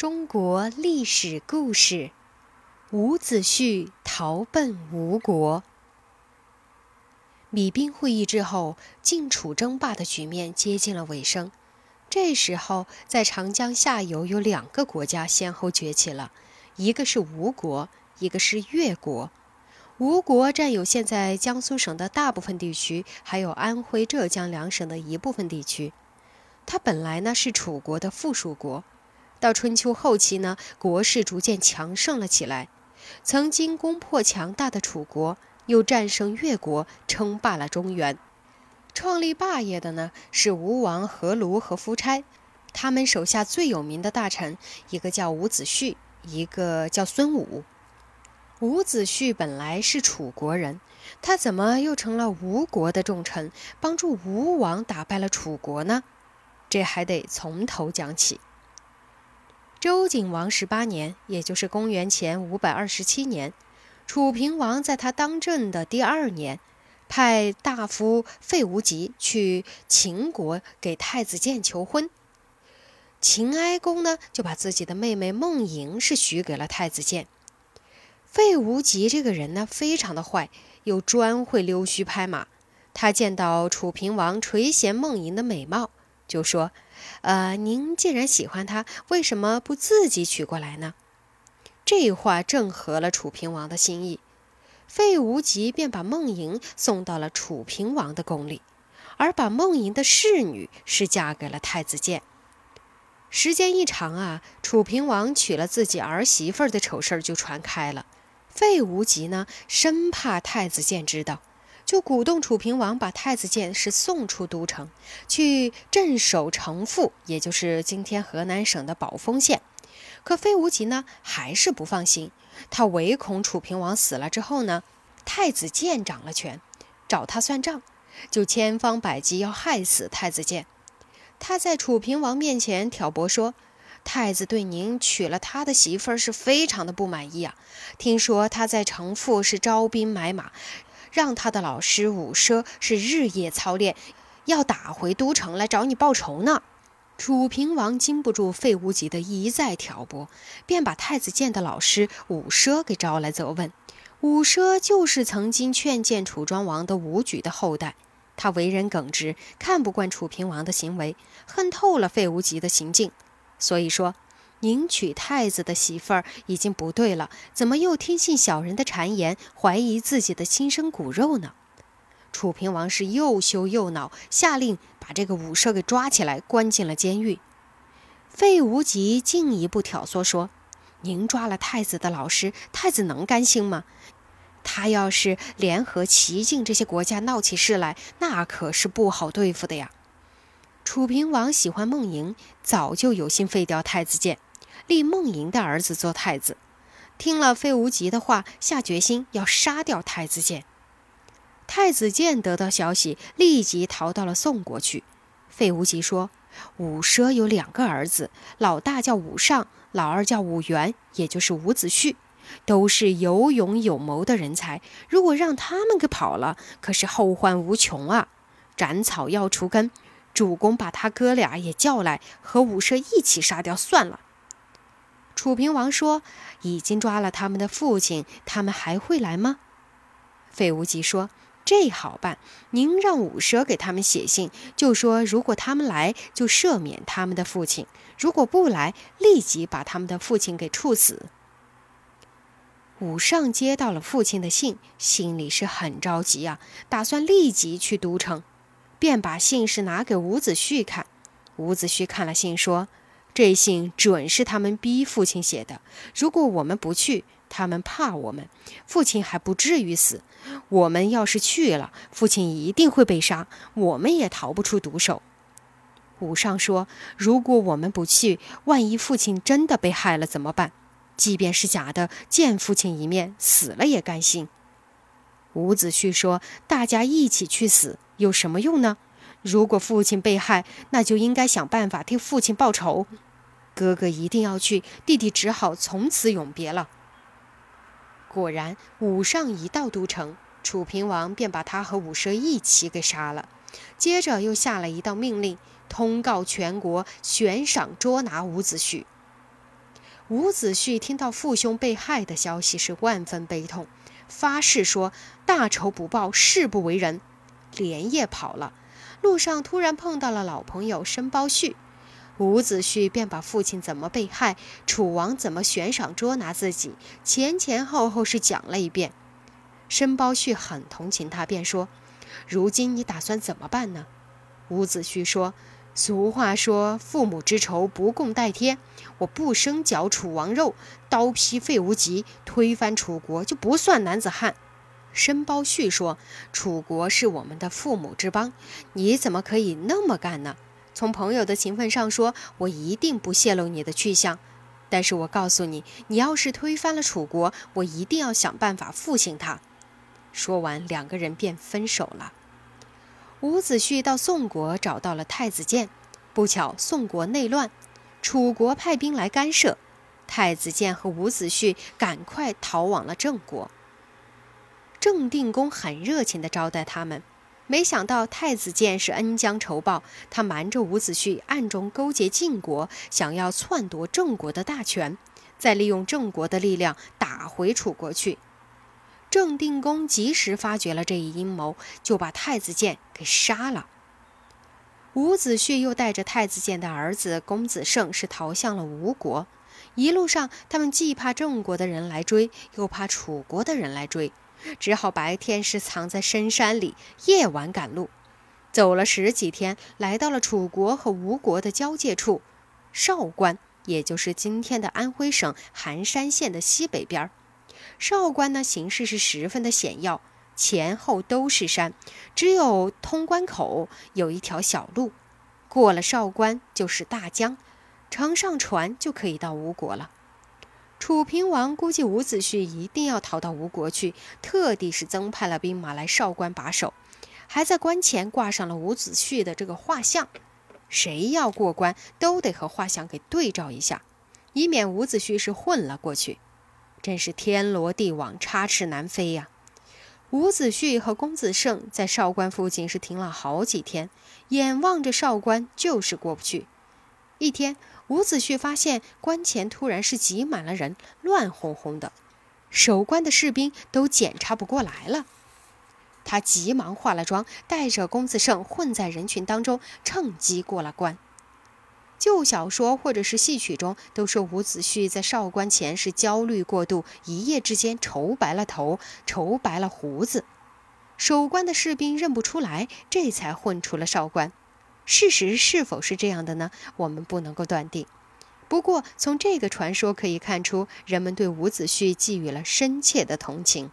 中国历史故事：伍子胥逃奔吴国。米兵会议之后，晋楚争霸的局面接近了尾声。这时候，在长江下游有两个国家先后崛起了，一个是吴国，一个是越国。吴国占有现在江苏省的大部分地区，还有安徽、浙江两省的一部分地区。它本来呢是楚国的附属国。到春秋后期呢，国势逐渐强盛了起来。曾经攻破强大的楚国，又战胜越国，称霸了中原。创立霸业的呢，是吴王阖庐和夫差。他们手下最有名的大臣，一个叫伍子胥，一个叫孙武。伍子胥本来是楚国人，他怎么又成了吴国的重臣，帮助吴王打败了楚国呢？这还得从头讲起。周景王十八年，也就是公元前五百二十七年，楚平王在他当政的第二年，派大夫费无极去秦国给太子建求婚。秦哀公呢，就把自己的妹妹孟莹是许给了太子建。费无极这个人呢，非常的坏，又专会溜须拍马。他见到楚平王垂涎孟莹的美貌。就说：“呃，您既然喜欢他，为什么不自己娶过来呢？”这话正合了楚平王的心意。费无极便把孟莹送到了楚平王的宫里，而把孟莹的侍女是嫁给了太子建。时间一长啊，楚平王娶了自己儿媳妇的丑事就传开了。费无极呢，生怕太子建知道。就鼓动楚平王把太子建是送出都城，去镇守城父，也就是今天河南省的宝丰县。可费无极呢，还是不放心，他唯恐楚平王死了之后呢，太子建掌了权，找他算账，就千方百计要害死太子建。他在楚平王面前挑拨说，太子对您娶了他的媳妇儿是非常的不满意啊，听说他在城父是招兵买马。让他的老师伍奢是日夜操练，要打回都城来找你报仇呢。楚平王经不住费无极的一再挑拨，便把太子建的老师伍奢给招来责问。伍奢就是曾经劝谏楚庄王的伍举的后代，他为人耿直，看不惯楚平王的行为，恨透了费无极的行径，所以说。您娶太子的媳妇儿已经不对了，怎么又听信小人的谗言，怀疑自己的亲生骨肉呢？楚平王是又羞又恼，下令把这个武奢给抓起来，关进了监狱。费无极进一步挑唆说：“您抓了太子的老师，太子能甘心吗？他要是联合齐晋这些国家闹起事来，那可是不好对付的呀。”楚平王喜欢孟莹，早就有心废掉太子建。立孟莹的儿子做太子，听了费无极的话，下决心要杀掉太子建。太子建得到消息，立即逃到了宋国去。费无极说：“伍奢有两个儿子，老大叫伍尚，老二叫伍元，也就是伍子胥，都是有勇有谋的人才。如果让他们给跑了，可是后患无穷啊！斩草要除根，主公把他哥俩也叫来，和伍奢一起杀掉算了。”楚平王说：“已经抓了他们的父亲，他们还会来吗？”费无极说：“这好办，您让伍奢给他们写信，就说如果他们来，就赦免他们的父亲；如果不来，立即把他们的父亲给处死。”伍尚接到了父亲的信，心里是很着急啊，打算立即去都城，便把信是拿给伍子胥看。伍子胥看了信，说。这信准是他们逼父亲写的。如果我们不去，他们怕我们，父亲还不至于死。我们要是去了，父亲一定会被杀，我们也逃不出毒手。武尚说：“如果我们不去，万一父亲真的被害了怎么办？即便是假的，见父亲一面，死了也甘心。”伍子胥说：“大家一起去死有什么用呢？”如果父亲被害，那就应该想办法替父亲报仇。哥哥一定要去，弟弟只好从此永别了。果然，武尚一到都城，楚平王便把他和武奢一起给杀了。接着又下了一道命令，通告全国悬赏捉拿伍子胥。伍子胥听到父兄被害的消息是万分悲痛，发誓说大仇不报，誓不为人，连夜跑了。路上突然碰到了老朋友申包胥，伍子胥便把父亲怎么被害，楚王怎么悬赏捉拿自己，前前后后是讲了一遍。申包胥很同情他，便说：“如今你打算怎么办呢？”伍子胥说：“俗话说，父母之仇，不共戴天。我不生嚼楚王肉，刀劈费无极，推翻楚国就不算男子汉。”申包胥说：“楚国是我们的父母之邦，你怎么可以那么干呢？从朋友的情分上说，我一定不泄露你的去向。但是我告诉你，你要是推翻了楚国，我一定要想办法复兴他。”说完，两个人便分手了。伍子胥到宋国找到了太子建，不巧宋国内乱，楚国派兵来干涉，太子建和伍子胥赶快逃往了郑国。郑定公很热情地招待他们，没想到太子建是恩将仇报，他瞒着伍子胥，暗中勾结晋国，想要篡夺郑国的大权，再利用郑国的力量打回楚国去。郑定公及时发觉了这一阴谋，就把太子建给杀了。伍子胥又带着太子建的儿子公子胜是逃向了吴国，一路上他们既怕郑国的人来追，又怕楚国的人来追。只好白天是藏在深山里，夜晚赶路。走了十几天，来到了楚国和吴国的交界处，韶关，也就是今天的安徽省含山县的西北边。韶关呢，形势是十分的险要，前后都是山，只有通关口有一条小路，过了韶关就是大江，乘上船就可以到吴国了。楚平王估计伍子胥一定要逃到吴国去，特地是增派了兵马来韶关把守，还在关前挂上了伍子胥的这个画像，谁要过关都得和画像给对照一下，以免伍子胥是混了过去。真是天罗地网，插翅难飞呀！伍子胥和公子胜在韶关附近是停了好几天，眼望着韶关就是过不去。一天。伍子胥发现关前突然是挤满了人，乱哄哄的，守关的士兵都检查不过来了。他急忙化了妆，带着公子胜混在人群当中，趁机过了关。旧小说或者是戏曲中都说伍子胥在少关前是焦虑过度，一夜之间愁白了头，愁白了胡子，守关的士兵认不出来，这才混出了少关。事实是否是这样的呢？我们不能够断定。不过，从这个传说可以看出，人们对伍子胥寄予了深切的同情。